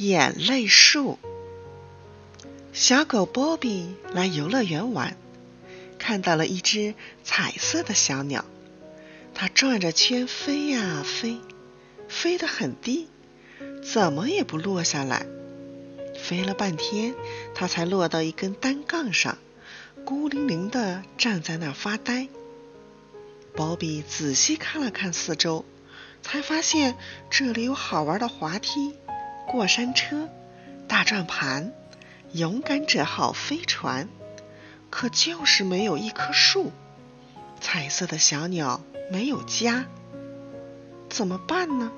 眼泪树。小狗波比来游乐园玩，看到了一只彩色的小鸟，它转着圈飞呀飞，飞得很低，怎么也不落下来。飞了半天，它才落到一根单杠上，孤零零地站在那儿发呆。波比仔细看了看四周，才发现这里有好玩的滑梯、过山车、大转盘。勇敢者号飞船，可就是没有一棵树。彩色的小鸟没有家，怎么办呢？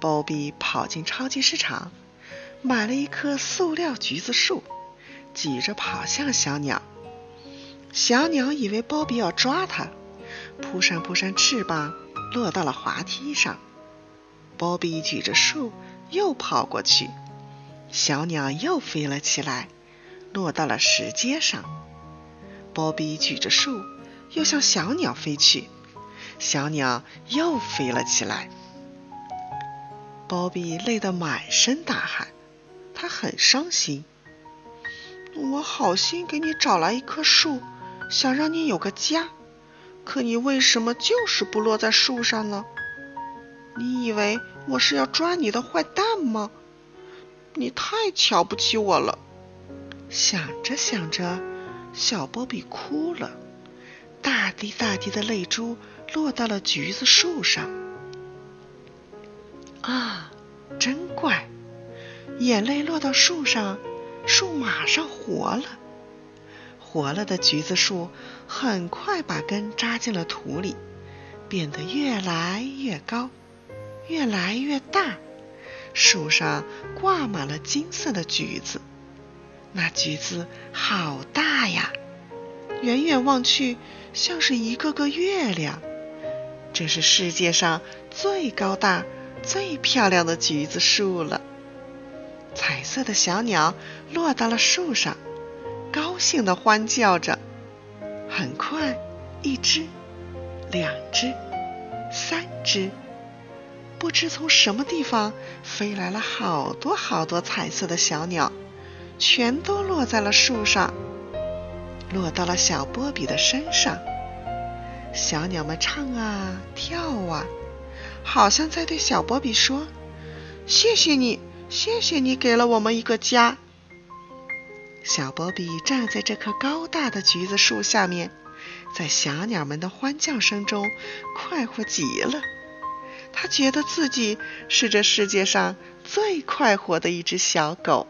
鲍比跑进超级市场，买了一棵塑料橘子树，挤着跑向小鸟。小鸟以为鲍比要抓它，扑扇扑扇翅膀，落到了滑梯上。鲍比举着树又跑过去。小鸟又飞了起来，落到了石阶上。波比举着树，又向小鸟飞去。小鸟又飞了起来。波比累得满身大汗，他很伤心。我好心给你找来一棵树，想让你有个家，可你为什么就是不落在树上呢？你以为我是要抓你的坏蛋吗？你太瞧不起我了。想着想着，小波比哭了，大滴大滴的泪珠落到了橘子树上。啊，真怪！眼泪落到树上，树马上活了。活了的橘子树很快把根扎进了土里，变得越来越高，越来越大。树上挂满了金色的橘子，那橘子好大呀，远远望去像是一个个月亮。这是世界上最高大、最漂亮的橘子树了。彩色的小鸟落到了树上，高兴地欢叫着。很快，一只，两只，三只。不知从什么地方飞来了好多好多彩色的小鸟，全都落在了树上，落到了小波比的身上。小鸟们唱啊跳啊，好像在对小波比说：“谢谢你，谢谢你给了我们一个家。”小波比站在这棵高大的橘子树下面，在小鸟们的欢叫声中快活极了。他觉得自己是这世界上最快活的一只小狗。